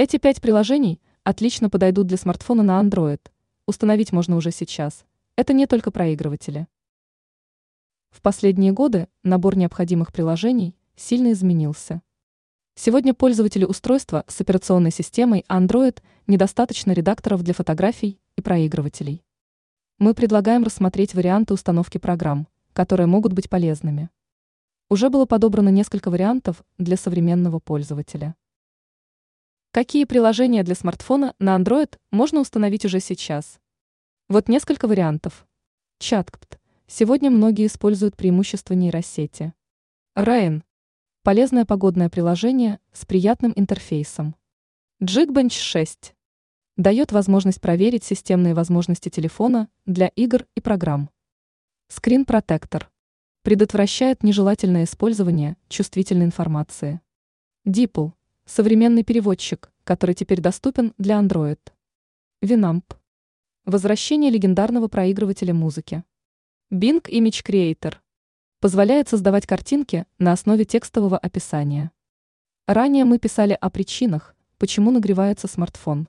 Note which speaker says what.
Speaker 1: Эти пять приложений отлично подойдут для смартфона на Android. Установить можно уже сейчас. Это не только проигрыватели. В последние годы набор необходимых приложений сильно изменился. Сегодня пользователю устройства с операционной системой Android недостаточно редакторов для фотографий и проигрывателей. Мы предлагаем рассмотреть варианты установки программ, которые могут быть полезными. Уже было подобрано несколько вариантов для современного пользователя. Какие приложения для смартфона на Android можно установить уже сейчас? Вот несколько вариантов. Чаткпт. Сегодня многие используют преимущества нейросети. Rain Полезное погодное приложение с приятным интерфейсом. Jigbench 6 дает возможность проверить системные возможности телефона для игр и программ. Screen Protector предотвращает нежелательное использование чувствительной информации. DeepL – современный переводчик, который теперь доступен для Android. Winamp – возвращение легендарного проигрывателя музыки. Bing Image Creator – позволяет создавать картинки на основе текстового описания. Ранее мы писали о причинах, почему нагревается смартфон.